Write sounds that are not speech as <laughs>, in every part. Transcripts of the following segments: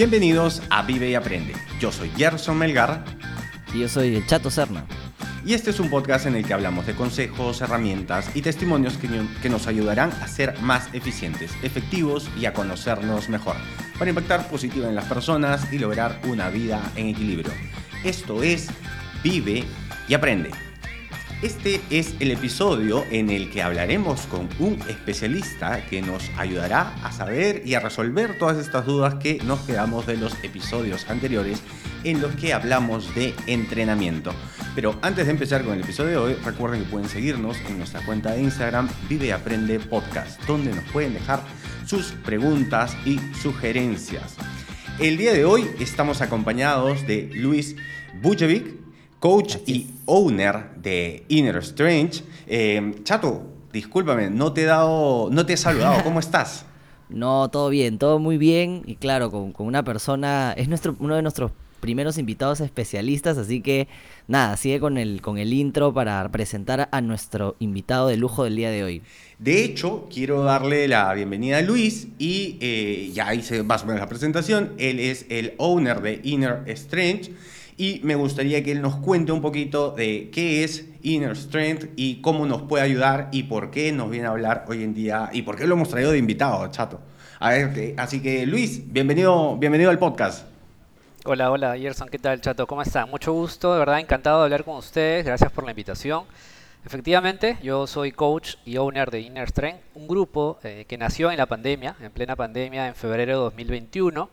Bienvenidos a Vive y Aprende. Yo soy Gerson Melgar. Y yo soy el Chato Serna. Y este es un podcast en el que hablamos de consejos, herramientas y testimonios que, que, nos ayudarán a ser más eficientes, efectivos y a conocernos mejor, para impactar positivo en las personas y lograr una vida en equilibrio. Esto es Vive y Aprende. Este es el episodio en el que hablaremos con un especialista que nos ayudará a saber y a resolver todas estas dudas que nos quedamos de los episodios anteriores en los que hablamos de entrenamiento. Pero antes de empezar con el episodio de hoy, recuerden que pueden seguirnos en nuestra cuenta de Instagram Vive Aprende Podcast, donde nos pueden dejar sus preguntas y sugerencias. El día de hoy estamos acompañados de Luis Bujevic, coach y owner de Inner Strange. Eh, Chato, discúlpame, no te he dado, no te he saludado. <laughs> ¿Cómo estás? No, todo bien, todo muy bien. Y claro, con, una persona, es nuestro, uno de nuestros primeros invitados especialistas, así que nada, sigue con el, con el intro para presentar a nuestro invitado de lujo del día de hoy. De hecho, quiero darle la bienvenida a Luis y eh, ya hice más o menos la presentación. Él es el owner de Inner Strange y me gustaría que él nos cuente un poquito de qué es Inner Strength y cómo nos puede ayudar y por qué nos viene a hablar hoy en día y por qué lo hemos traído de invitado, chato. A ver, así que Luis, bienvenido, bienvenido al podcast. Hola, hola, Gerson, ¿qué tal, chato? ¿Cómo está? Mucho gusto, de verdad, encantado de hablar con ustedes. Gracias por la invitación. Efectivamente, yo soy coach y owner de Inner Strength, un grupo eh, que nació en la pandemia, en plena pandemia, en febrero de 2021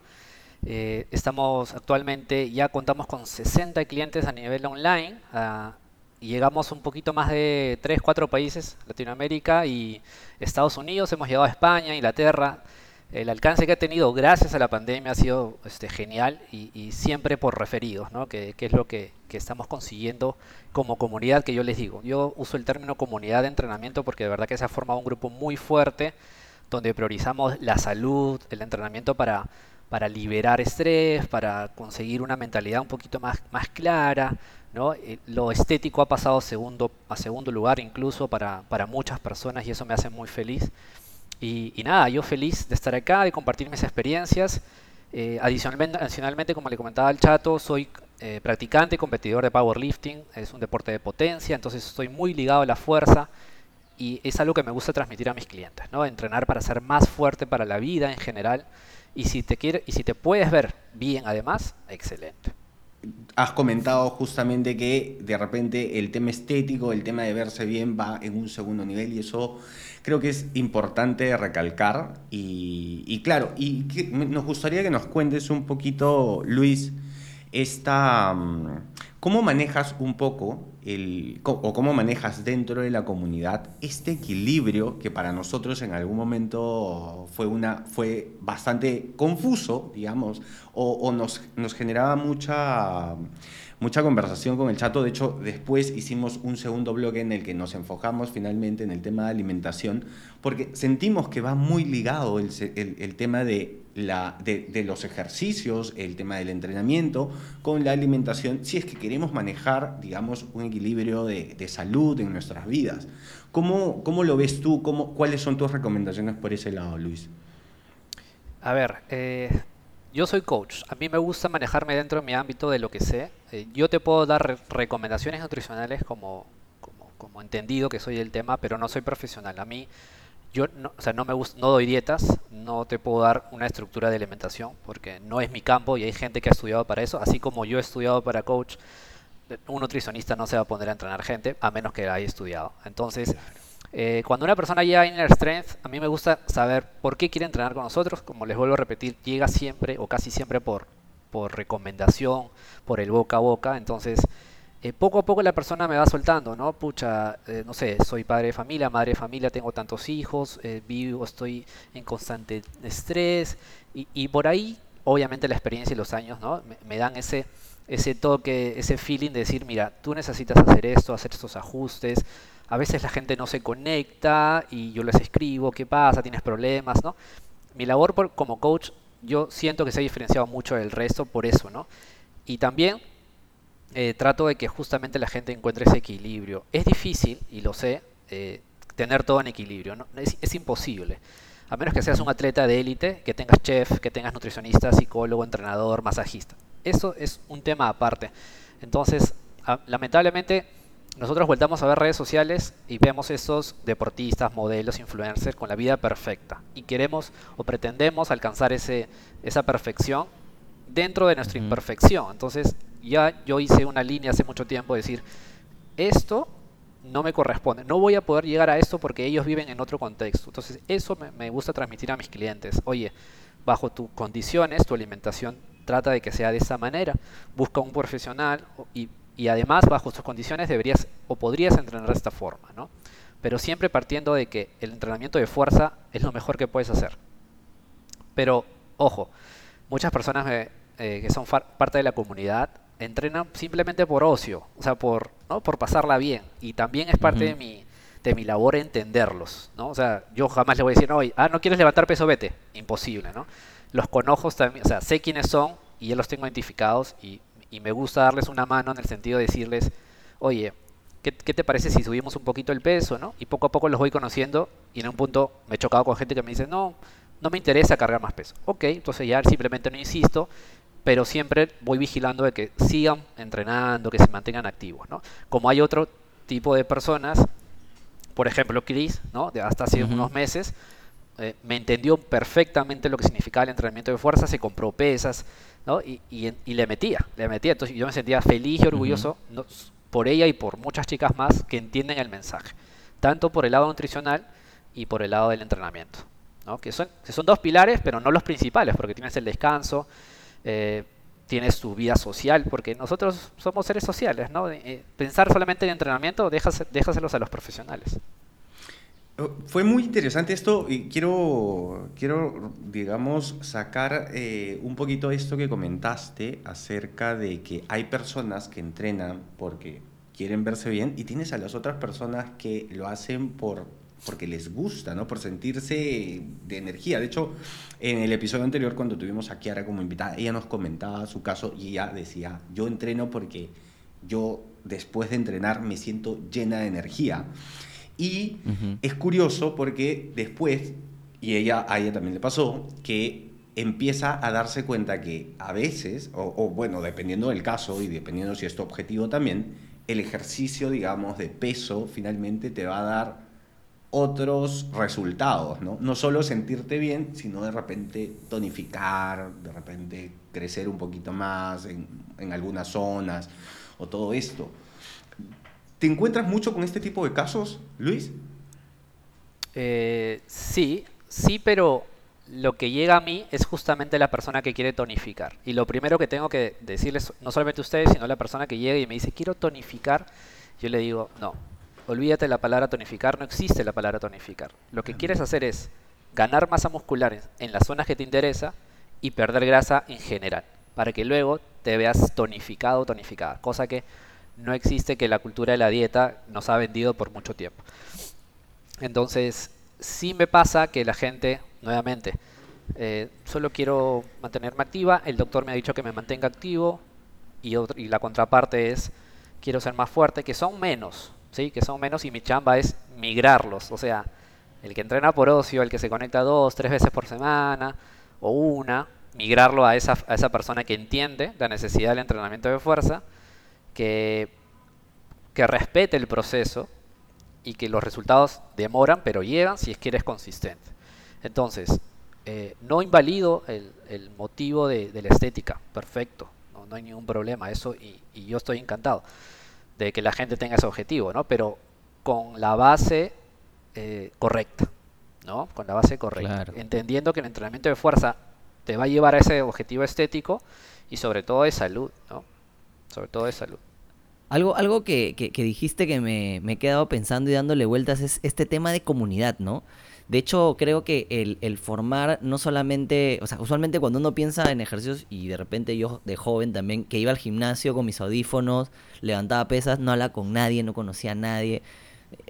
eh, estamos actualmente, ya contamos con 60 clientes a nivel online. Ah, y llegamos un poquito más de 3, 4 países, Latinoamérica y Estados Unidos. Hemos llegado a España, Inglaterra. El alcance que ha tenido gracias a la pandemia ha sido este, genial y, siempre por referidos, ¿no? que, es lo que, que, estamos consiguiendo como comunidad, que yo les digo. Yo uso el término comunidad de entrenamiento porque de verdad que se ha formado un grupo muy fuerte donde priorizamos la salud, el entrenamiento para para liberar estrés, para conseguir una mentalidad un poquito más, más clara. ¿no? Eh, lo estético ha pasado segundo, a segundo lugar incluso para, para muchas personas y eso me hace muy feliz. Y, nada, yo feliz de estar acá, de compartir mis experiencias. Eh, adicionalmente, adicionalmente, como le comentaba al chato, soy eh, practicante y competidor de powerlifting. Es un deporte de potencia, entonces estoy muy ligado a la fuerza y es algo que me gusta transmitir a mis clientes, ¿no? Entrenar para ser más fuerte para la vida en general y si te quiere, y si te puedes ver bien además, excelente. Has comentado justamente que de repente el tema estético, el tema de verse bien va en un segundo nivel y eso creo que es importante recalcar. Y, claro, y nos gustaría que nos cuentes un poquito, Luis, esta, mm, ¿cómo manejas un poco el, o cómo manejas dentro de la comunidad este equilibrio que para nosotros en algún momento fue, una, fue bastante confuso, digamos, o, nos, nos generaba mucha mucha conversación con el chato. De hecho, después hicimos un segundo bloque en el que nos enfocamos finalmente en el tema de alimentación, porque sentimos que va muy ligado el, tema de, los ejercicios, el tema del entrenamiento con la alimentación, si es que queremos manejar, digamos, un equilibrio de, de salud en nuestras vidas. ¿Cómo, cómo lo ves tú? ¿Cómo, ¿Cuáles son tus recomendaciones por ese lado, Luis? A ver, eh, yo soy coach. A mí me gusta manejarme dentro de mi ámbito de lo que sé. Eh, yo te puedo dar recomendaciones nutricionales como, como, entendido que soy el tema, pero no soy profesional. A mí, yo no, o sea, no, me no doy dietas, no te puedo dar una estructura de alimentación porque no es mi campo y hay gente que ha estudiado para eso. Así como yo he estudiado para coach, un nutricionista no se va a poner a entrenar gente a menos que haya estudiado. Entonces, eh, cuando una persona llega a Inner Strength, a mí me gusta saber por qué quiere entrenar con nosotros. Como les vuelvo a repetir, llega siempre o casi siempre por, por recomendación, por el boca a boca. Entonces, eh, poco a poco la persona me va soltando, ¿no? Pucha, eh, no sé, soy padre de familia, madre de familia, tengo tantos hijos, vivo, estoy en constante estrés. Y, por ahí, obviamente, la experiencia y los años, ¿no? Me, dan ese ese toque, ese feeling de decir, mira, tú necesitas hacer esto, hacer estos ajustes, a veces la gente no se conecta y yo les escribo, ¿qué pasa? ¿Tienes problemas? ¿no? Mi labor como coach, yo siento que se ha diferenciado mucho del resto por eso, ¿no? Y también eh, trato de que justamente la gente encuentre ese equilibrio. Es difícil, y lo sé, eh, tener todo en equilibrio, ¿no? es, imposible. A menos que seas un atleta de élite, que tengas chef, que tengas nutricionista, psicólogo, entrenador, masajista. Eso es un tema aparte. Entonces, lamentablemente, nosotros voltamos a ver redes sociales y vemos esos deportistas, modelos, influencers con la vida perfecta. Y queremos o pretendemos alcanzar ese, esa perfección dentro de nuestra imperfección. Entonces, ya yo hice una línea hace mucho tiempo de decir, esto no me corresponde, no voy a poder llegar a esto porque ellos viven en otro contexto. Entonces, eso me, gusta transmitir a mis clientes. Oye, bajo tus condiciones, tu alimentación trata de que sea de esa manera. Busca un profesional y y además bajo sus condiciones deberías o podrías entrenar de esta forma, ¿no? Pero siempre partiendo de que el entrenamiento de fuerza es lo mejor que puedes hacer. Pero, ojo, muchas personas eh, que son parte de la comunidad entrenan simplemente por ocio, o sea, por, ¿no? por pasarla bien. Y también es parte de, mi, de mi labor entenderlos, ¿no? O sea, yo jamás le voy a decir, no, ah, no quieres levantar peso, vete. Imposible, ¿no? Los conojos también, o sea, sé quiénes son y ya los tengo identificados y y me gusta darles una mano en el sentido de decirles, oye, ¿qué, te parece si subimos un poquito el peso? ¿no? Y poco a poco los voy conociendo y en un punto me he chocado con gente que me dice, no, no me interesa cargar más peso. Ok, entonces ya simplemente no insisto, pero siempre voy vigilando de que sigan entrenando, que se mantengan activos. ¿no? Como hay otro tipo de personas, por ejemplo Chris, ¿no? de hasta hace unos meses, eh, me entendió perfectamente lo que significaba el entrenamiento de fuerza, se compró pesas, y, le metía, le metía. Entonces yo me sentía feliz y orgulloso por ella y por muchas chicas más que entienden el mensaje, tanto por el lado nutricional y por el lado del entrenamiento. Que, son, son dos pilares, pero no los principales, porque tienes el descanso, eh, tienes tu vida social, porque nosotros somos seres sociales. ¿no? Eh, pensar solamente en entrenamiento, déjaselos a los profesionales. Fue muy interesante esto y quiero, quiero digamos, sacar eh, un poquito esto que comentaste acerca de que hay personas que entrenan porque quieren verse bien y tienes a las otras personas que lo hacen por porque les gusta, ¿no? Por sentirse de energía. De hecho, en el episodio anterior, cuando tuvimos a Kiara como invitada, ella nos comentaba su caso y ella decía, yo entreno porque yo después de entrenar me siento llena de energía. Y es curioso porque después, y ella, a ella también le pasó, que empieza a darse cuenta que a veces, o, bueno, dependiendo del caso y dependiendo si es tu objetivo también, el ejercicio, digamos, de peso finalmente te va a dar otros resultados, ¿no? No solo sentirte bien, sino de repente tonificar, de repente crecer un poquito más en, en algunas zonas o todo esto. ¿Te encuentras mucho con este tipo de casos, Luis? Eh, sí, sí, pero lo que llega a mí es justamente la persona que quiere tonificar. Y lo primero que tengo que decirles, no solamente a ustedes, sino a la persona que llega y me dice, quiero tonificar, yo le digo, no, olvídate la palabra tonificar, no existe la palabra tonificar. Lo que quieres hacer es ganar masa muscular en las zonas que te interesa y perder grasa en general, para que luego te veas tonificado o tonificada, cosa que no existe que la cultura de la dieta nos ha vendido por mucho tiempo. Entonces, sí me pasa que la gente, nuevamente, eh, solo quiero mantenerme activa, el doctor me ha dicho que me mantenga activo y, y la contraparte es quiero ser más fuerte, que son menos, ¿sí? que son menos y mi chamba es migrarlos, o sea, el que entrena por ocio, el que se conecta dos, tres veces por semana o una, migrarlo a esa, a esa persona que entiende la necesidad del entrenamiento de fuerza que, que respete el proceso y que los resultados demoran, pero llegan si es que eres consistente. Entonces, eh, no invalido el, motivo de, la estética, perfecto, no, hay ningún problema, eso y, yo estoy encantado de que la gente tenga ese objetivo, ¿no? Pero con la base eh, correcta, ¿no? Con la base correcta, entendiendo que el entrenamiento de fuerza te va a llevar a ese objetivo estético y sobre todo de salud, ¿no? Sobre todo de salud. Algo, algo que, que, dijiste que me, me, he quedado pensando y dándole vueltas es este tema de comunidad, ¿no? De hecho, creo que el, el, formar no solamente, o sea, usualmente cuando uno piensa en ejercicios y de repente yo de joven también, que iba al gimnasio con mis audífonos, levantaba pesas, no hablaba con nadie, no conocía a nadie.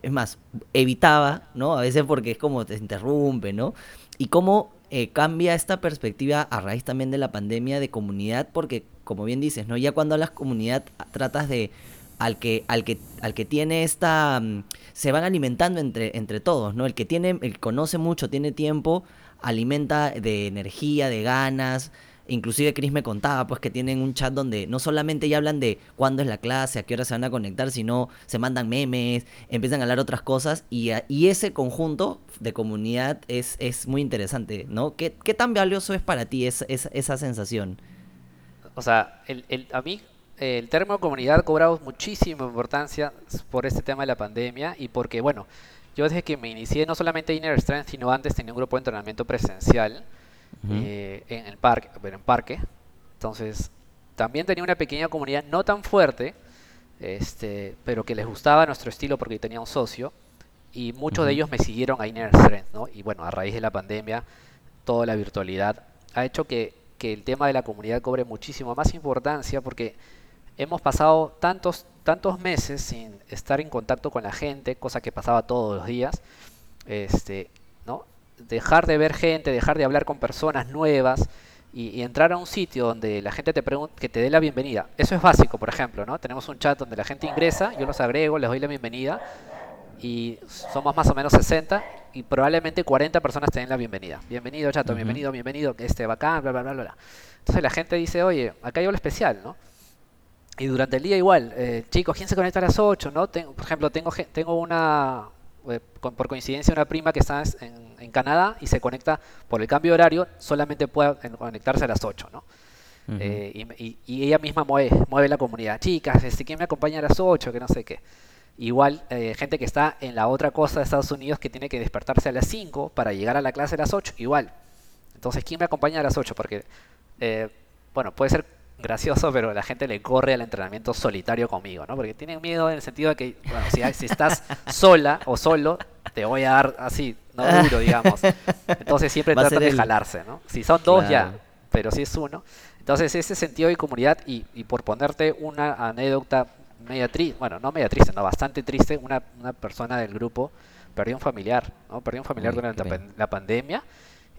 Es más, evitaba, ¿no? A veces porque es como te interrumpe, ¿no? Y cómo eh, cambia esta perspectiva a raíz también de la pandemia de comunidad, porque como bien dices, ¿no? Ya cuando hablas comunidad tratas de al que, al que, al que tiene esta, mm, se van alimentando entre, entre todos, ¿no? El que tiene, el conoce mucho, tiene tiempo, alimenta de energía, de ganas. Inclusive Chris me contaba pues que tienen un chat donde no solamente ya hablan de cuándo es la clase, a qué hora se van a conectar, sino se mandan memes, empiezan a hablar otras cosas y, y ese conjunto de comunidad es, es muy interesante, ¿no? ¿Qué, ¿Qué, tan valioso es para ti esa, esa, sensación? O sea, el, el, a mí el término comunidad ha cobrado muchísima importancia por este tema de la pandemia y porque, bueno, yo desde que me inicié no solamente Inner Strength, sino antes tenía un grupo de entrenamiento presencial eh, en el parque, en parque. Entonces, también tenía una pequeña comunidad no tan fuerte, este, pero que les gustaba nuestro estilo porque tenía un socio. Y muchos de ellos me siguieron a Inner Strength, ¿no? Y bueno, a raíz de la pandemia, toda la virtualidad ha hecho que, que el tema de la comunidad cobre muchísimo más importancia porque hemos pasado tantos, tantos meses sin estar en contacto con la gente, cosa que pasaba todos los días. Este, ¿no? dejar de ver gente, dejar de hablar con personas nuevas y, entrar a un sitio donde la gente te pregunta, que te dé la bienvenida. Eso es básico, por ejemplo, ¿no? Tenemos un chat donde la gente ingresa, yo los agrego, les doy la bienvenida y somos más o menos 60 y probablemente 40 personas te den la bienvenida. Bienvenido, chato, bienvenido, bienvenido, que este bacán, bla, bla, bla, bla. Entonces la gente dice, oye, acá hay algo especial, ¿no? Y durante el día igual, eh, chicos, ¿quién se conecta a las 8? ¿no? Tengo, por ejemplo, tengo, tengo una, eh, por coincidencia una prima que está en, Canadá y se conecta por el cambio de horario, solamente puede conectarse a las 8, ¿no? Eh, y, ella misma mueve, mueve la comunidad. Chicas, este, ¿quién me acompaña a las 8? Que no sé qué. Igual, eh, gente que está en la otra costa de Estados Unidos que tiene que despertarse a las 5 para llegar a la clase a las 8, igual. Entonces, ¿quién me acompaña a las 8? Porque, bueno, puede ser gracioso, pero la gente le corre al entrenamiento solitario conmigo, ¿no? Porque tienen miedo en el sentido de que, bueno, si, estás <laughs> sola o solo, te voy a dar así, no duro, digamos. Entonces siempre tratan de jalarse, ¿no? Si son dos ya, pero si es uno. Entonces ese sentido de comunidad y, por ponerte una anécdota media triste, bueno, no media triste, no, bastante triste, una, una persona del grupo perdió un familiar, ¿no? Perdió un familiar durante la pandemia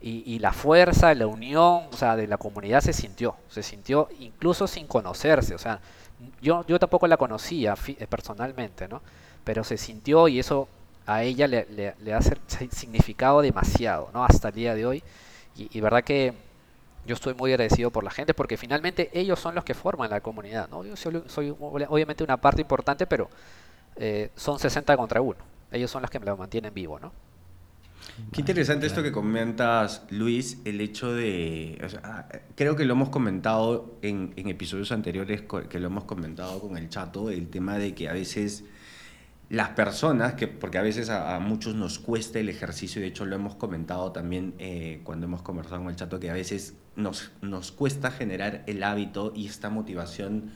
y, la fuerza, la unión, o sea, de la comunidad se sintió, se sintió incluso sin conocerse, o sea, yo, yo tampoco la conocía eh, personalmente, ¿no? Pero se sintió y eso a ella le, le, ha significado demasiado, ¿no? Hasta el día de hoy. Y, verdad que yo estoy muy agradecido por la gente porque finalmente ellos son los que forman la comunidad, ¿no? Yo soy, obviamente una parte importante, pero eh, son 60 contra 1. Ellos son los que me lo mantienen vivo, ¿no? Qué interesante esto que comentas, Luis, el hecho de, creo que lo hemos comentado en, episodios anteriores, que lo hemos comentado con el chato, el tema de que a veces las personas, que, porque a veces a, muchos nos cuesta el ejercicio, de hecho lo hemos comentado también eh, cuando hemos conversado con el chato, que a veces nos, nos cuesta generar el hábito y esta motivación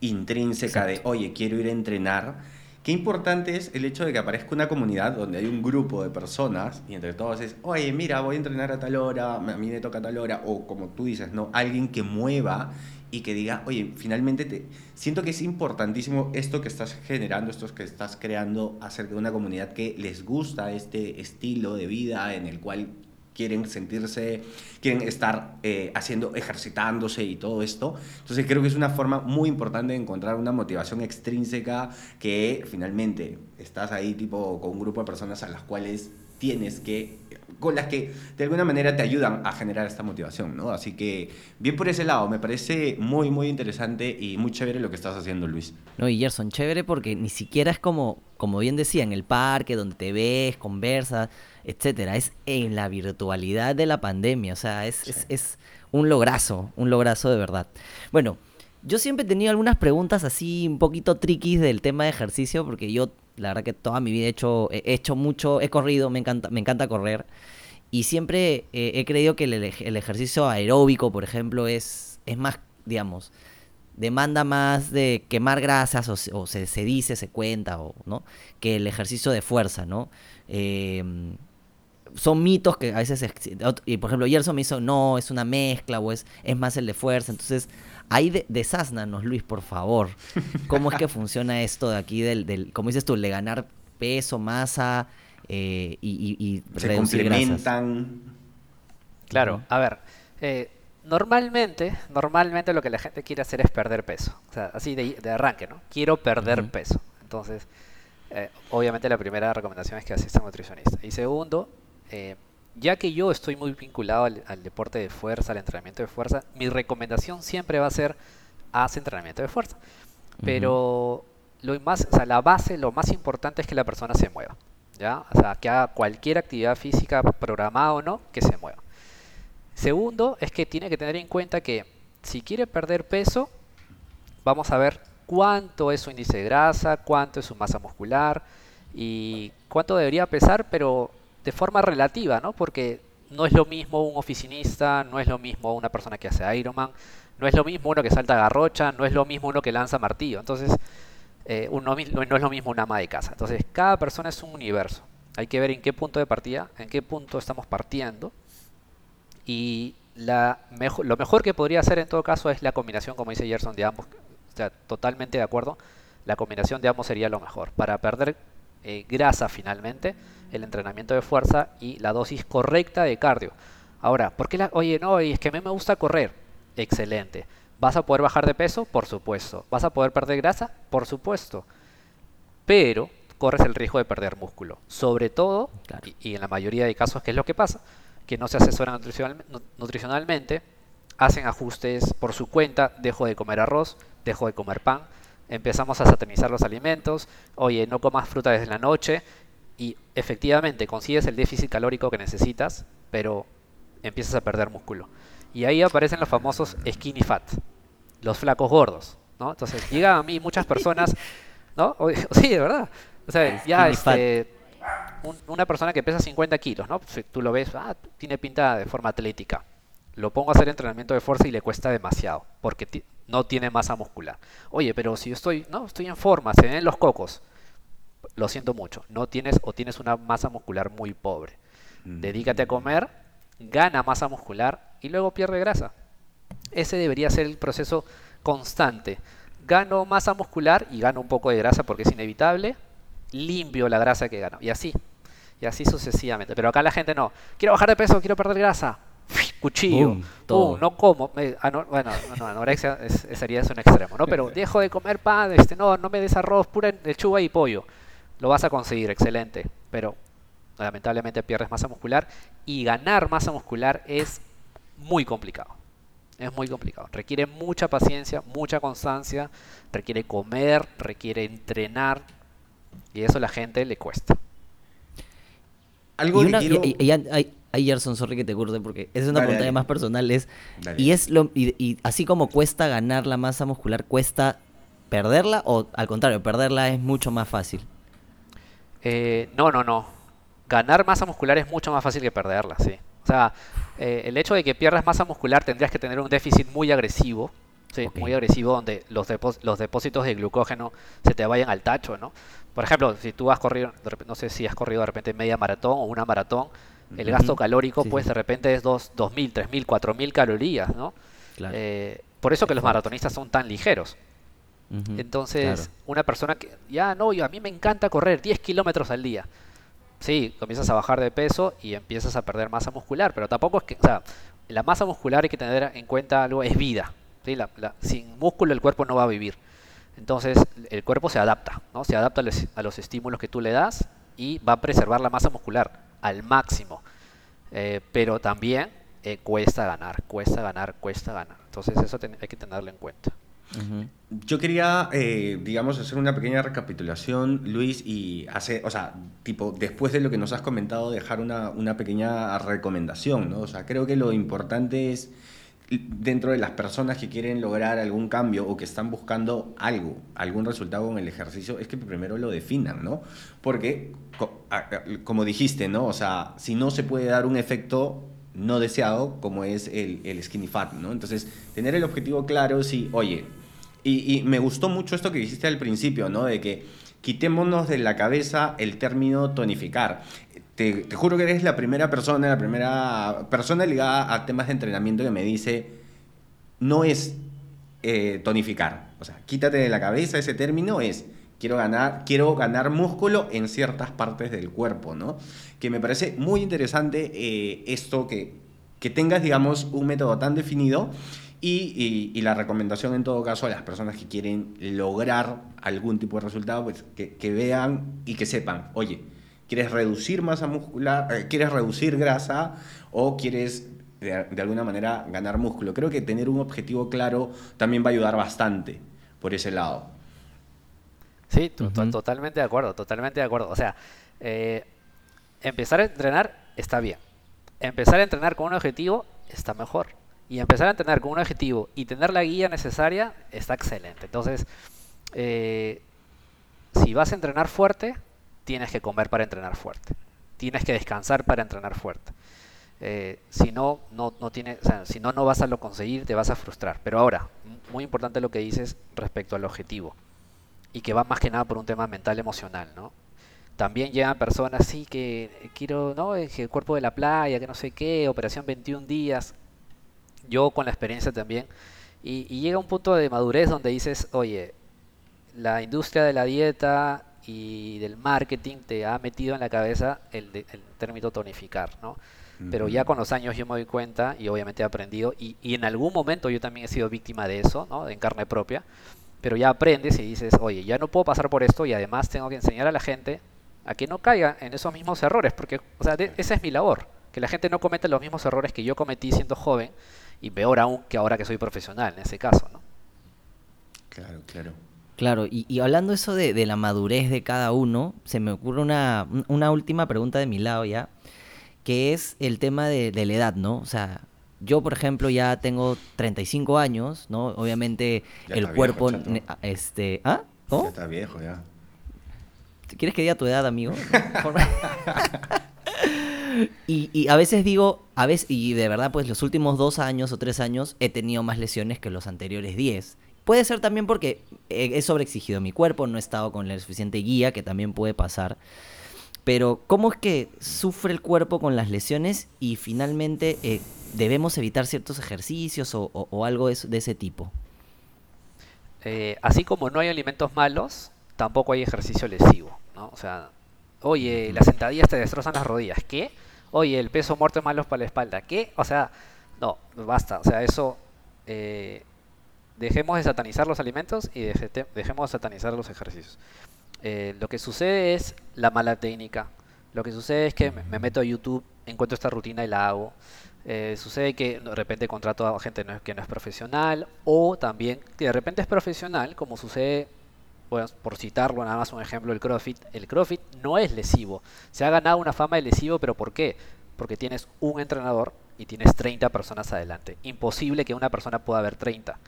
intrínseca de, oye, quiero ir a entrenar Qué importante es el hecho de que aparezca una comunidad donde hay un grupo de personas y entre todos es, oye, mira, voy a entrenar a tal hora, a mí me toca a tal hora, o como tú dices, ¿no? Alguien que mueva y que diga, oye, finalmente te... siento que es importantísimo esto que estás generando, esto que estás creando acerca de una comunidad que les gusta este estilo de vida en el cual quieren sentirse, quieren estar eh, haciendo, ejercitándose y todo esto. Entonces creo que es una forma muy importante de encontrar una motivación extrínseca que finalmente estás ahí tipo con un grupo de personas a las cuales tienes que, con las que de alguna manera te ayudan a generar esta motivación, ¿no? Así que bien por ese lado, me parece muy, muy interesante y muy chévere lo que estás haciendo, Luis. No, y Gerson, chévere porque ni siquiera es como, como bien decía, en el parque, donde te ves, conversas, etcétera. Es en la virtualidad de la pandemia. O sea, es, es, un lograzo, un lograzo de verdad. Bueno, yo siempre he tenido algunas preguntas así un poquito triquis del tema de ejercicio, porque yo, la verdad que toda mi vida he hecho, he hecho mucho, he corrido, me encanta, me encanta correr. Y siempre eh, he creído que el, ejercicio aeróbico, por ejemplo, es, es más, digamos, demanda más de quemar grasas o, se, se, dice, se cuenta, o, ¿no? Que el ejercicio de fuerza, ¿no? Eh, son mitos que a veces, y por ejemplo, Gerson me hizo, no, es una mezcla o es, es más el de fuerza. Entonces, ahí de, desásnanos, Luis, por favor. ¿Cómo es que funciona esto de aquí, del, del como dices tú, de ganar peso, masa eh, y, y, Se complementan. Claro, a ver, eh, normalmente, normalmente lo que la gente quiere hacer es perder peso. O sea, así de, arranque, ¿no? Quiero perder peso. Entonces, Eh, obviamente la primera recomendación es que asista a un nutricionista. Y segundo, eh, ya que yo estoy muy vinculado al, deporte de fuerza, al entrenamiento de fuerza, mi recomendación siempre va a ser haz entrenamiento de fuerza. Pero lo más, o sea, la base, lo más importante es que la persona se mueva. ¿ya? O sea, que haga cualquier actividad física programada o no, que se mueva. Segundo, es que tiene que tener en cuenta que si quiere perder peso, vamos a ver cuánto es su índice de grasa, cuánto es su masa muscular y cuánto debería pesar, pero de forma relativa, ¿no? Porque no es lo mismo un oficinista, no es lo mismo una persona que hace Ironman, no es lo mismo uno que salta garrocha, no es lo mismo uno que lanza martillo. Entonces, eh, no es lo mismo una ama de casa. Entonces, cada persona es un universo. Hay que ver en qué punto de partida, en qué punto estamos partiendo. Y la lo mejor que podría hacer en todo caso es la combinación, como dice Gerson, de ambos. O sea, totalmente de acuerdo. La combinación de ambos sería lo mejor. Para perder eh, grasa finalmente, el entrenamiento de fuerza y la dosis correcta de cardio. Ahora, ¿por qué la, oye, no, es que a mí me gusta correr? Excelente. ¿Vas a poder bajar de peso? Por supuesto. ¿Vas a poder perder grasa? Por supuesto. Pero corres el riesgo de perder músculo. Sobre todo, y, en la mayoría de casos, ¿qué es lo que pasa? Que no se asesoran nutricionalmente, hacen ajustes por su cuenta, dejo de comer arroz, dejo de comer pan, empezamos a satanizar los alimentos, oye, no comas fruta desde la noche, y efectivamente consigues el déficit calórico que necesitas, pero empiezas a perder músculo. Y ahí aparecen los famosos skinny fat, los flacos gordos, ¿no? Entonces llegan a mí muchas personas, <laughs> ¿no? sí, de verdad. O sea, ya este, una persona que pesa 50 kilos, ¿no? Tú lo ves, ah, tiene pinta de forma atlética. Lo pongo a hacer entrenamiento de fuerza y le cuesta demasiado, porque no tiene masa muscular. Oye, pero si yo estoy, no, estoy en forma, se ven los cocos. Lo siento mucho, no tienes o tienes una masa muscular muy pobre. Mm. Dedícate a comer, gana masa muscular y luego pierde grasa. Ese debería ser el proceso constante. Gano masa muscular y gano un poco de grasa porque es inevitable. Limpio la grasa que gano. Y así. Y así sucesivamente. Pero acá la gente no. Quiero bajar de peso, quiero perder grasa. <laughs> Cuchillo. todo. no como. Ah, bueno, no, anorexia sería eso un extremo, ¿no? Pero <laughs> dejo de comer pan, este, no, no me des arroz, pura lechuga y pollo. Lo vas a conseguir, excelente. Pero lamentablemente pierdes masa muscular y ganar masa muscular es muy complicado. Es muy complicado. Requiere mucha paciencia, mucha constancia, requiere comer, requiere entrenar y eso a la gente le cuesta. Algo y, hay, Gerson, sorry que te curde porque es una pregunta más personal. Es, y, es lo, y, así como cuesta ganar la masa muscular, ¿cuesta perderla o al contrario, perderla es mucho más fácil? Eh, no, no, no ganar masa muscular es mucho más fácil que perderla, sí. O sea, eh, el hecho de que pierdas masa muscular tendrías que tener un déficit muy agresivo, ¿sí? muy agresivo, donde los, los depósitos de glucógeno se te vayan al tacho, ¿no? Por ejemplo, si tú has corrido, no sé si has corrido de repente media maratón o una maratón, el gasto calórico, pues de repente es 2.000, 3.000, 4.000 calorías, ¿no? Eh, por eso que los maratonistas son tan ligeros. Entonces, una persona que, ya no, yo, a mí me encanta correr 10 kilómetros al día sí, comienzas a bajar de peso y empiezas a perder masa muscular, pero tampoco es que, o sea, la masa muscular hay que tener en cuenta algo, es vida. ¿sí? sin músculo el cuerpo no va a vivir. Entonces el cuerpo se adapta, ¿no? Se adapta a los, estímulos que tú le das y va a preservar la masa muscular al máximo. Eh, pero también eh, cuesta ganar, cuesta ganar, cuesta ganar. Entonces eso hay que tenerlo en cuenta. Yo quería, eh, digamos, hacer una pequeña recapitulación, Luis, y hacer, o sea, tipo, después de lo que nos has comentado, dejar una, una pequeña recomendación, ¿no? O sea, creo que lo importante es, dentro de las personas que quieren lograr algún cambio o que están buscando algo, algún resultado con el ejercicio, es que primero lo definan, ¿no? Porque, como dijiste, ¿no? O sea, si no se puede dar un efecto no deseado como es el, el skinny fat, ¿no? Entonces, tener el objetivo claro, si, oye, y, me gustó mucho esto que dijiste al principio, ¿no? De que quitémonos de la cabeza el término tonificar. Te, juro que eres la primera persona, la primera persona ligada a temas de entrenamiento que me dice, no es eh, tonificar. O sea, quítate de la cabeza ese término, es quiero ganar, quiero ganar músculo en ciertas partes del cuerpo, ¿no? Que me parece muy interesante eh, esto que, que tengas, digamos, un método tan definido Y, la recomendación en todo caso a las personas que quieren lograr algún tipo de resultado, pues que, vean y que sepan, oye, ¿quieres reducir masa muscular, eh, quieres reducir grasa o quieres de, alguna manera ganar músculo? Creo que tener un objetivo claro también va a ayudar bastante por ese lado. Sí, totalmente de acuerdo, totalmente de acuerdo. O sea, eh, empezar a entrenar está bien. Empezar a entrenar con un objetivo está mejor y empezar a entrenar con un objetivo y tener la guía necesaria está excelente. Entonces, eh, si vas a entrenar fuerte, tienes que comer para entrenar fuerte. Tienes que descansar para entrenar fuerte. Eh, si no, no, no si no, no vas a lo conseguir, te vas a frustrar. Pero ahora, muy importante lo que dices respecto al objetivo. Y que va más que nada por un tema mental emocional, ¿no? También llegan personas, sí, que quiero, ¿no? El cuerpo de la playa, que no sé qué, operación 21 días yo con la experiencia también, y, llega un punto de madurez donde dices, oye, la industria de la dieta y del marketing te ha metido en la cabeza el, el término tonificar, ¿no? Pero ya con los años yo me doy cuenta y obviamente he aprendido y, y, en algún momento yo también he sido víctima de eso, ¿no? En carne propia. Pero ya aprendes y dices, oye, ya no puedo pasar por esto y además tengo que enseñar a la gente a que no caiga en esos mismos errores, porque o sea, esa es mi labor, que la gente no cometa los mismos errores que yo cometí siendo joven y peor aún que ahora que soy profesional en ese caso, ¿no? Claro, claro. Claro, y, hablando eso de, la madurez de cada uno, se me ocurre una, última pregunta de mi lado ya, que es el tema de, la edad, ¿no? O sea, yo, por ejemplo, ya tengo 35 años, ¿no? Obviamente el cuerpo, este, ¿ah? ¿Cómo? Ya está viejo ya. ¿Quieres que diga tu edad, amigo? <laughs> Y, a veces digo, a veces, y de verdad, pues los últimos dos años o tres años he tenido más lesiones que los anteriores diez. Puede ser también porque he sobreexigido mi cuerpo, no he estado con la suficiente guía, que también puede pasar. Pero, ¿cómo es que sufre el cuerpo con las lesiones y finalmente eh, debemos evitar ciertos ejercicios o, algo de, ese tipo? Eh, así como no hay alimentos malos, tampoco hay ejercicio lesivo. ¿no? O sea, Oye, las sentadillas te destrozan las rodillas. ¿Qué? Oye, el peso muerto es malo para la espalda. ¿Qué? O sea, no, basta. O sea, eso... Eh, dejemos de satanizar los alimentos y dejemos de satanizar los ejercicios. Eh, lo que sucede es la mala técnica. Lo que sucede es que me meto a YouTube, encuentro esta rutina y la hago. Eh, sucede que de repente contrato a gente que no es profesional o también que de repente es profesional, como sucede por citarlo nada más un ejemplo, el CrossFit, el CrossFit no es lesivo. Se ha ganado una fama de lesivo, pero ¿por qué? Porque tienes un entrenador y tienes 30 personas adelante. Imposible que una persona pueda haber 30,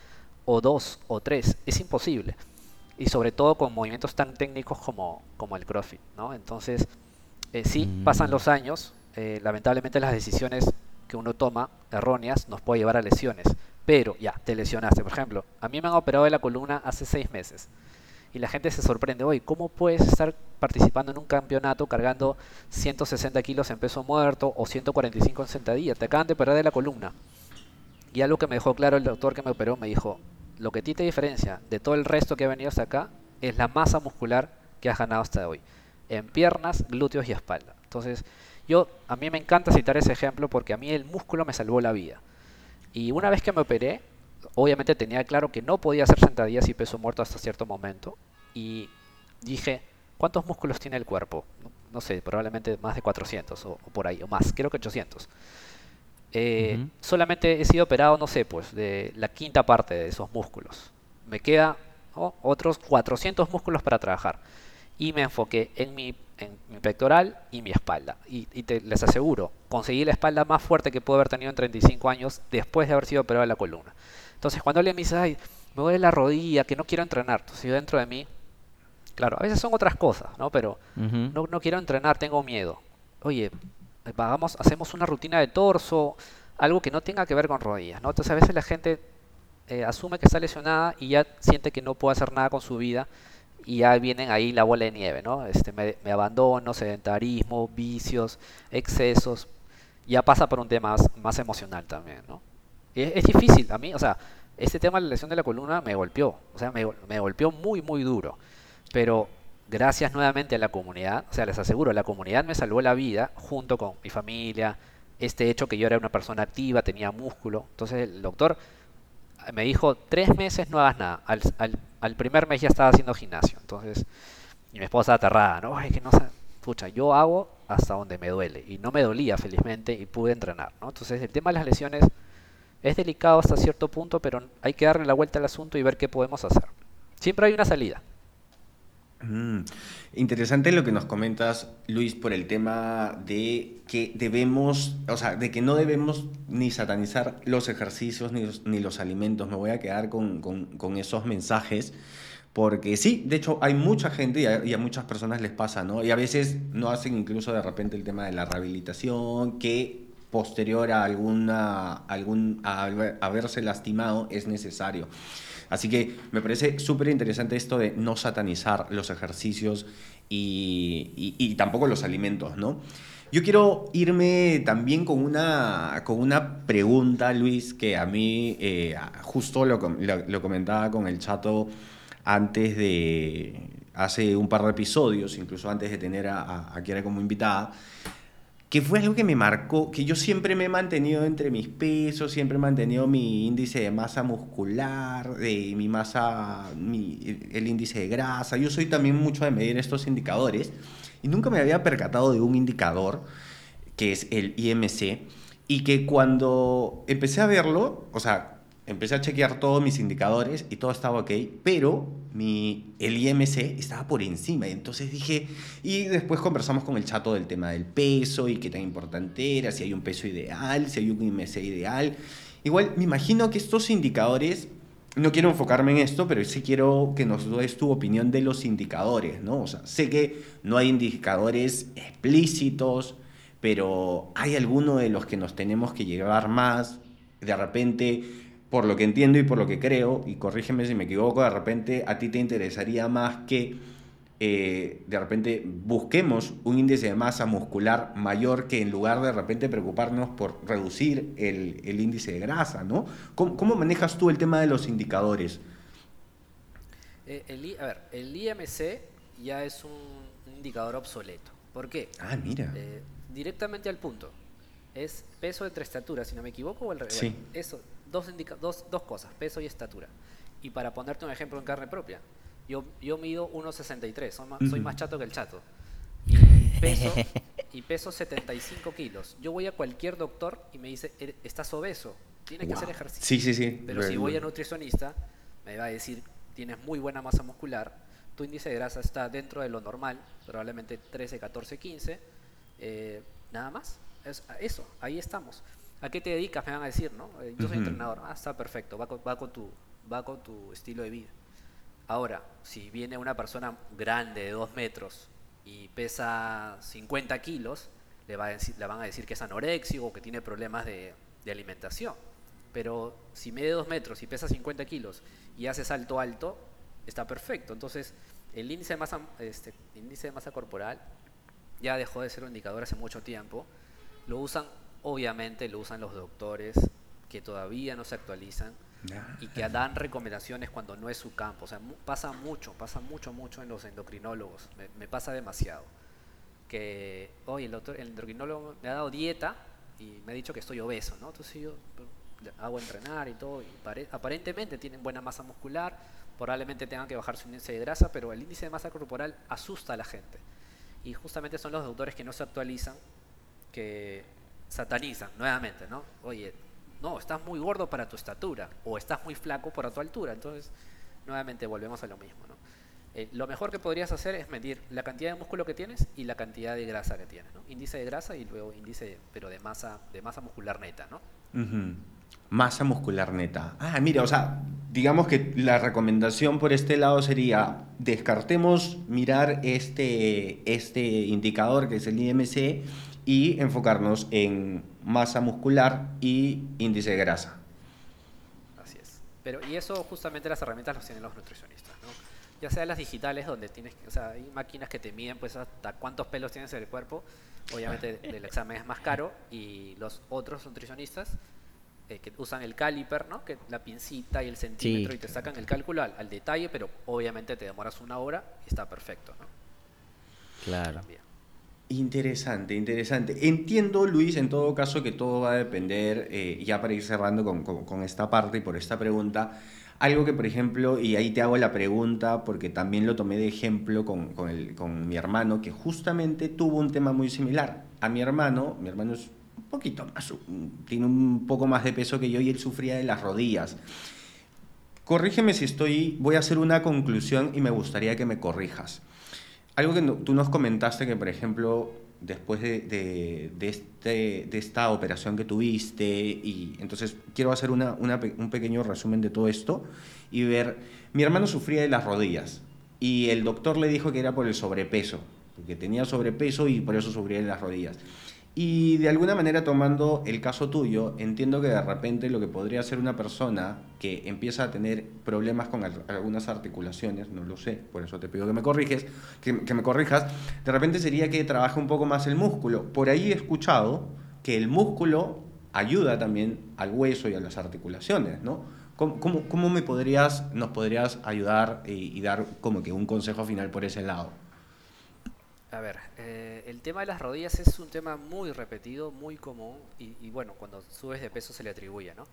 o dos, o tres, es imposible. Y sobre todo con movimientos tan técnicos como, como el CrossFit, ¿no? Entonces, eh, sí, mm. pasan los años, eh, lamentablemente las decisiones que uno toma erróneas nos puede llevar a lesiones, pero ya, te lesionaste. Por ejemplo, a mí me han operado de la columna hace seis meses y la gente se sorprende, oye, ¿cómo puedes estar participando en un campeonato cargando 160 kilos en peso muerto o 145 en sentadilla? Te acaban de perder de la columna. Y algo que me dejó claro el doctor que me operó, me dijo, lo que a ti te diferencia de todo el resto que ha venido hasta acá es la masa muscular que has ganado hasta hoy, en piernas, glúteos y espalda. Entonces, yo, a mí me encanta citar ese ejemplo porque a mí el músculo me salvó la vida. Y una vez que me operé, obviamente tenía claro que no podía hacer sentadillas y peso muerto hasta cierto momento. Y dije, ¿cuántos músculos tiene el cuerpo? No, sé, probablemente más de 400 o, por ahí, o más, creo que 800. Eh, solamente he sido operado, no sé, pues de la quinta parte de esos músculos. Me queda otros 400 músculos para trabajar. Y me enfoqué en mi, en mi pectoral y mi espalda. Y, te, les aseguro, conseguí la espalda más fuerte que puedo haber tenido en 35 años después de haber sido operado de la columna. Entonces, cuando alguien me dice, ay, me duele la rodilla, que no quiero entrenar, entonces yo dentro de mí, claro, a veces son otras cosas, ¿no? Pero no, no quiero entrenar, tengo miedo. Oye, vamos, hacemos una rutina de torso, algo que no tenga que ver con rodillas, ¿no? Entonces, a veces la gente eh, asume que está lesionada y ya siente que no puede hacer nada con su vida y ya vienen ahí la bola de nieve, ¿no? Este, me, abandono, sedentarismo, vicios, excesos, ya pasa por un tema más emocional también, ¿no? Es, difícil a mí, o sea, este tema de la lesión de la columna me golpeó, o sea, me, me golpeó muy, muy duro. Pero gracias nuevamente a la comunidad, o sea, les aseguro, la comunidad me salvó la vida junto con mi familia, este hecho que yo era una persona activa, tenía músculo. Entonces el doctor me dijo, tres meses no hagas nada. Al, al, al primer mes ya estaba haciendo gimnasio. Entonces, y mi esposa aterrada, ¿no? Es que no pucha, yo hago hasta donde me duele. Y no me dolía, felizmente, y pude entrenar, ¿no? Entonces, el tema de las lesiones es delicado hasta cierto punto, pero hay que darle la vuelta al asunto y ver qué podemos hacer. Siempre hay una salida. Mm, interesante lo que nos comentas, Luis, por el tema de que debemos, o sea, de que no debemos ni satanizar los ejercicios ni los, ni los alimentos. Me voy a quedar con, con, esos mensajes, porque sí, de hecho hay mucha gente y a, muchas personas les pasa, ¿no? Y a veces no hacen incluso de repente el tema de la rehabilitación, que posterior a, alguna, algún, a haberse lastimado es necesario. Así que me parece súper interesante esto de no satanizar los ejercicios y, y, y, tampoco los alimentos, ¿no? Yo quiero irme también con una, con una pregunta, Luis, que a mí eh, justo lo, lo, lo, comentaba con el chato antes de, hace un par de episodios, incluso antes de tener a, a, a Kiara como invitada, que fue algo que me marcó, que yo siempre me he mantenido entre mis pesos, siempre he mantenido mi índice de masa muscular, de mi masa, mi, el índice de grasa. Yo soy también mucho de medir estos indicadores y nunca me había percatado de un indicador que es el IMC y que cuando empecé a verlo, o sea, empecé a chequear todos mis indicadores y todo estaba ok, pero mi, el IMC estaba por encima. Entonces dije, y después conversamos con el chato del tema del peso y qué tan importante era, si hay un peso ideal, si hay un IMC ideal. Igual, me imagino que estos indicadores, no quiero enfocarme en esto, pero sí quiero que nos des tu opinión de los indicadores, ¿no? O sea, sé que no hay indicadores explícitos, pero hay alguno de los que nos tenemos que llevar más. De repente por lo que entiendo y por lo que creo, y corrígeme si me equivoco, de repente a ti te interesaría más que eh, de repente busquemos un índice de masa muscular mayor que en lugar de de repente preocuparnos por reducir el, el índice de grasa, ¿no? ¿Cómo, ¿Cómo, manejas tú el tema de los indicadores? Eh, el, a ver, el IMC ya es un indicador obsoleto. ¿Por qué? Ah, mira. Eh, directamente al punto. Es peso entre estatura, si no me equivoco, o el sí. bueno, eso, dos, indica dos, dos cosas, peso y estatura. Y para ponerte un ejemplo en carne propia, yo, yo mido 1,63, soy, más, soy más chato que el chato. <laughs> Y peso, y peso 75 kilos. Yo voy a cualquier doctor y me dice, estás obeso, tienes wow. que hacer ejercicio. Sí, sí, sí. Pero si voy a nutricionista, me va a decir, tienes muy buena masa muscular, tu índice de grasa está dentro de lo normal, probablemente 13, 14, 15, eh, nada más. Es, eso, ahí estamos. ¿A qué te dedicas? Me van a decir, ¿no? Eh, yo soy uh -huh. entrenador. Ah, está perfecto, va con, va, con tu, va con tu estilo de vida. Ahora, si viene una persona grande de dos metros y pesa 50 kilos, le, va a decir, le van a decir que es anoréxico o que tiene problemas de, de alimentación. Pero si mide dos metros y pesa 50 kilos y hace salto alto, está perfecto. Entonces, el índice de masa, este, índice de masa corporal ya dejó de ser un indicador hace mucho tiempo. Lo usan obviamente lo usan los doctores que todavía no se actualizan y que dan recomendaciones cuando no es su campo. O sea, pasa mucho, pasa mucho, mucho en los endocrinólogos. Me, me pasa demasiado. Que, oye, el, doctor, el endocrinólogo me ha dado dieta y me ha dicho que estoy obeso, ¿no? Entonces yo hago entrenar y todo. Y pare, aparentemente tienen buena masa muscular, probablemente tengan que bajar su índice de grasa, pero el índice de masa corporal asusta a la gente. Y justamente son los doctores que no se actualizan, que satanizan nuevamente, ¿no? Oye, no, estás muy gordo para tu estatura o estás muy flaco para tu altura. Entonces, nuevamente volvemos a lo mismo, ¿no? Eh, lo mejor que podrías hacer es medir la cantidad de músculo que tienes y la cantidad de grasa que tienes, ¿no? Índice de grasa y luego índice, pero de masa, de masa muscular neta, ¿no? Uh -huh. Masa muscular neta. Ah, mira, o sea, digamos que la recomendación por este lado sería descartemos mirar este, este indicador que es el IMC y enfocarnos en masa muscular y índice de grasa. Así es. Pero, y eso justamente las herramientas las tienen los nutricionistas, ¿no? Ya sea las digitales, donde tienes, o sea, hay máquinas que te miden pues hasta cuántos pelos tienes en el cuerpo. Obviamente <laughs> el examen es más caro y los otros nutricionistas eh, que usan el caliper, ¿no? Que la pincita y el centímetro sí. y te sacan el cálculo al, al, detalle, pero obviamente te demoras una hora y está perfecto, ¿no? Claro. También. Interesante, interesante. Entiendo, Luis, en todo caso que todo va a depender, eh, ya para ir cerrando con, con, con, esta parte y por esta pregunta, algo que, por ejemplo, y ahí te hago la pregunta, porque también lo tomé de ejemplo con, con, el, con mi hermano, que justamente tuvo un tema muy similar. A mi hermano, mi hermano es un poquito más, tiene un poco más de peso que yo y él sufría de las rodillas. Corrígeme si estoy, voy a hacer una conclusión y me gustaría que me corrijas. Algo que tú nos comentaste que, por ejemplo, después de, de, de, este, de esta operación que tuviste, y entonces quiero hacer una, una, un pequeño resumen de todo esto y ver, mi hermano sufría de las rodillas y el doctor le dijo que era por el sobrepeso, porque tenía sobrepeso y por eso sufría de las rodillas. Y de alguna manera tomando el caso tuyo, entiendo que de repente lo que podría ser una persona que empieza a tener problemas con algunas articulaciones, no lo sé, por eso te pido que me corriges, que, me corrijas, de repente sería que trabaje un poco más el músculo. Por ahí he escuchado que el músculo ayuda también al hueso y a las articulaciones, ¿no? ¿Cómo, cómo, cómo me podrías, nos podrías ayudar y, y dar como que un consejo final por ese lado? A ver, eh, el tema de las rodillas es un tema muy repetido, muy común y, y bueno, cuando subes de peso se le atribuye, ¿no?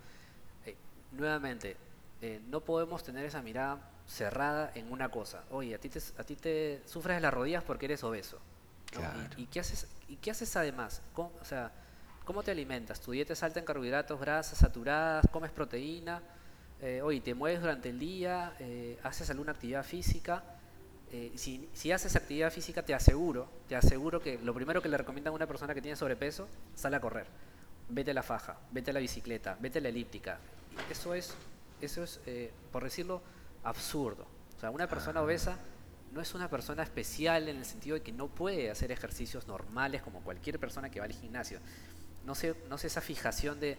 Eh, nuevamente, eh, no podemos tener esa mirada cerrada en una cosa. Oye, a ti te, a ti te sufres de las rodillas porque eres obeso. ¿no? Claro. ¿Y, y, qué haces, ¿Y qué haces además? ¿Cómo, o sea, ¿cómo te alimentas? ¿Tu dieta es alta en carbohidratos, grasas, saturadas? ¿Comes proteína? Eh, oye, ¿te mueves durante el día? Eh, ¿Haces alguna actividad física? Eh, si, si, haces actividad física, te aseguro, te aseguro que lo primero que le recomiendan a una persona que tiene sobrepeso, sale a correr. Vete a la faja, vete a la bicicleta, vete a la elíptica. Eso es, eso es eh, por decirlo, absurdo. O sea, una persona obesa no es una persona especial en el sentido de que no puede hacer ejercicios normales como cualquier persona que va al gimnasio. No sé, no sé esa fijación de,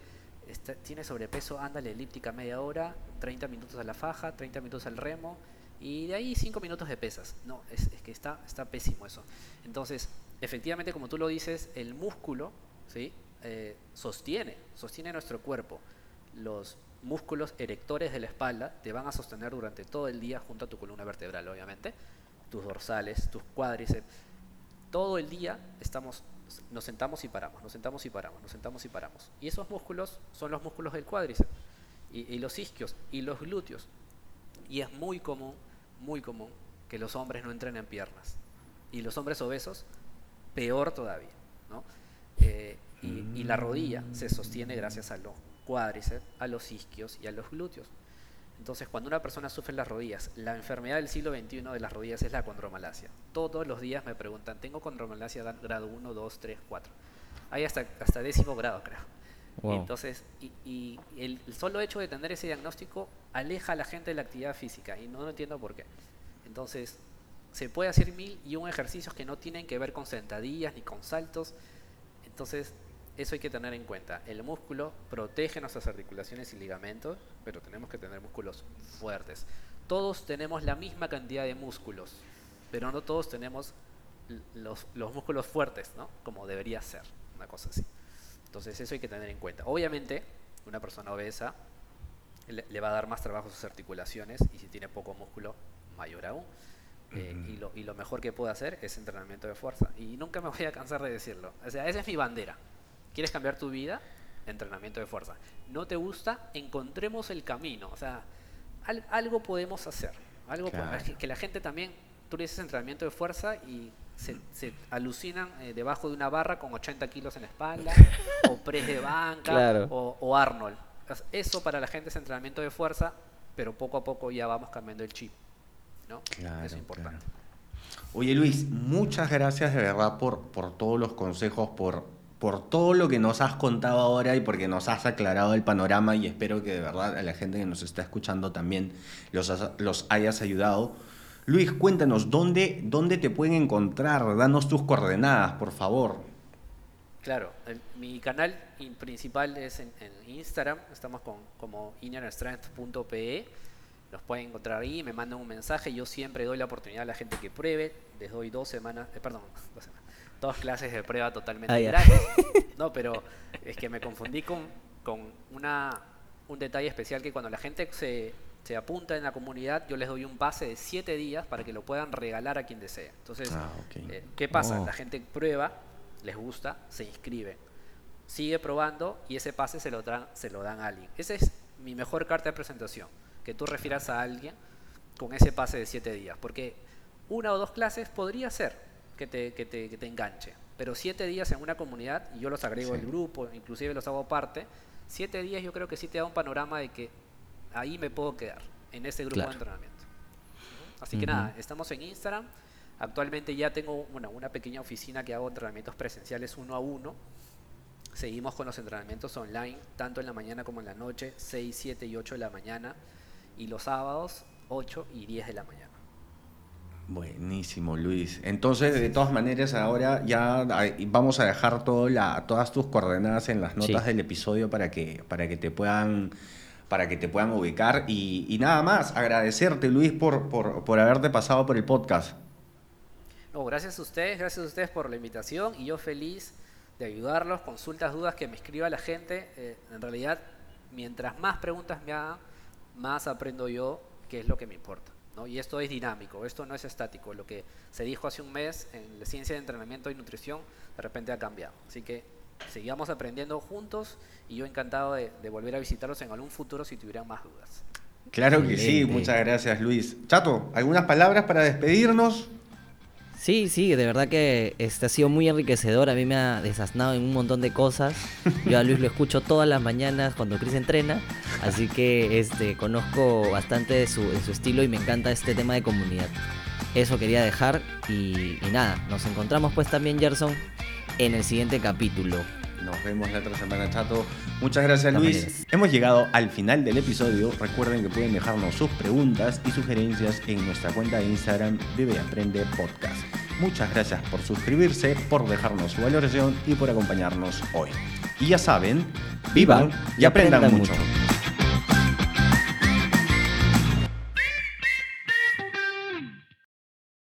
está, tiene sobrepeso, la elíptica media hora, 30 minutos a la faja, 30 minutos al remo, y de ahí 5 minutos de pesas. No, es, es, que está, está pésimo eso. Entonces, efectivamente, como tú lo dices, el músculo ¿sí? Eh, sostiene, sostiene nuestro cuerpo. Los músculos erectores de la espalda te van a sostener durante todo el día junto a tu columna vertebral, obviamente. Tus dorsales, tus cuádriceps. Todo el día estamos, nos sentamos y paramos, nos sentamos y paramos, nos sentamos y paramos. Y esos músculos son los músculos del cuádriceps. Y, y los isquios y los glúteos. Y es muy común muy común que los hombres no entren en piernas. Y los hombres obesos, peor todavía. ¿no? Eh, y, y, la rodilla se sostiene gracias a los cuádriceps, a los isquios y a los glúteos. Entonces, cuando una persona sufre las rodillas, la enfermedad del siglo XXI de las rodillas es la condromalacia. Todos los días me preguntan, ¿tengo condromalacia grado 1, 2, 3, 4? Hay hasta, hasta décimo grado, creo. Entonces, y, y el, el, solo hecho de tener ese diagnóstico aleja a la gente de la actividad física y no, no entiendo por qué. Entonces, se puede hacer mil y un ejercicios que no tienen que ver con sentadillas ni con saltos. Entonces, eso hay que tener en cuenta. El músculo protege nuestras articulaciones y ligamentos, pero tenemos que tener músculos fuertes. Todos tenemos la misma cantidad de músculos, pero no todos tenemos los, los músculos fuertes, ¿no? Como debería ser, una cosa así. Entonces eso hay que tener en cuenta. Obviamente, una persona obesa le, va a dar más trabajo a sus articulaciones y si tiene poco músculo, mayor aún. Eh, uh -huh. y, lo, y, lo, mejor que puedo hacer es entrenamiento de fuerza. Y nunca me voy a cansar de decirlo. O sea, esa es mi bandera. ¿Quieres cambiar tu vida? Entrenamiento de fuerza. ¿No te gusta? Encontremos el camino. O sea, al, algo podemos hacer. Algo claro. que la gente también, tú le dices entrenamiento de fuerza y se, se, alucinan eh, debajo de una barra con 80 kilos en la espalda, <laughs> o press de banca, claro. o, o, Arnold. Eso para la gente es entrenamiento de fuerza, pero poco a poco ya vamos cambiando el chip. ¿no? Claro, es importante. Claro. Oye Luis, muchas gracias de verdad por, por todos los consejos, por, por todo lo que nos has contado ahora y porque nos has aclarado el panorama y espero que de verdad a la gente que nos está escuchando también los, los hayas ayudado. Luis, cuéntanos, ¿dónde, ¿dónde te pueden encontrar? Danos tus coordenadas, por favor. Claro, el, mi canal principal es en, en Instagram, estamos con, como innerstrength.pe, los pueden encontrar ahí, me mandan un mensaje, yo siempre doy la oportunidad a la gente que pruebe, les doy dos semanas, eh, perdón, <laughs> dos semanas, dos clases de prueba totalmente ah, gratis. <laughs> No, pero es que me confundí con, con una, un detalle especial que cuando la gente se se apunta en la comunidad, yo les doy un pase de 7 días para que lo puedan regalar a quien desee. Entonces, Ah, eh, ¿qué pasa? Oh. La gente prueba, les gusta, se inscribe, sigue probando y ese pase se lo, dan, se lo dan a alguien. Esa es mi mejor carta de presentación, que tú refieras a alguien con ese pase de 7 días, porque una o dos clases podría ser que te, que te, que te enganche, pero 7 días en una comunidad, y yo los agrego Sí. al grupo, inclusive los hago parte, 7 días yo creo que sí te da un panorama de que ahí me puedo quedar, en ese grupo Claro. de entrenamiento. Así que nada, estamos en Instagram. Actualmente ya tengo bueno, una pequeña oficina que hago entrenamientos presenciales uno a uno. Seguimos con los entrenamientos online, tanto en la mañana como en la noche, 6, 7 y 8 de la mañana. Y los sábados, 8 y 10 de la mañana. Buenísimo, Luis. Entonces, de todas maneras, ahora ya vamos a dejar todo la, todas tus coordenadas en las notas Sí. del episodio para que, para que te puedan para que te puedan ubicar y, y nada más, agradecerte Luis por, por, por haberte pasado por el podcast. No, gracias a ustedes, gracias a ustedes por la invitación y yo feliz de ayudarlos, consultas, dudas que me escriba la gente. Eh, en realidad, mientras más preguntas me hagan, más aprendo yo qué es lo que me importa. ¿no? Y esto es dinámico, esto no es estático. Lo que se dijo hace un mes en la ciencia de entrenamiento y nutrición, de repente ha cambiado. Así que sigamos aprendiendo juntos y yo encantado de, de volver a visitarlos en algún futuro si tuvieran más dudas. Claro que sí, muchas gracias Luis. Chato, ¿algunas palabras para despedirnos? Sí, sí, de verdad que este ha sido muy enriquecedor. A mí me ha desasnado en un montón de cosas. Yo a Luis lo escucho todas las mañanas cuando Chris entrena, así que este conozco bastante de su, de su estilo y me encanta este tema de comunidad. Eso quería dejar y, y nada, nos encontramos pues también Gerson en el siguiente capítulo. Nos vemos la otra semana, Chato. Muchas gracias, De Luis. maneras. Hemos llegado al final del episodio. Recuerden que pueden dejarnos sus preguntas y sugerencias en nuestra cuenta de Instagram y Aprende Podcast. Muchas gracias por suscribirse, por dejarnos su valoración y por acompañarnos hoy. Y ya saben, vivan y aprendan mucho.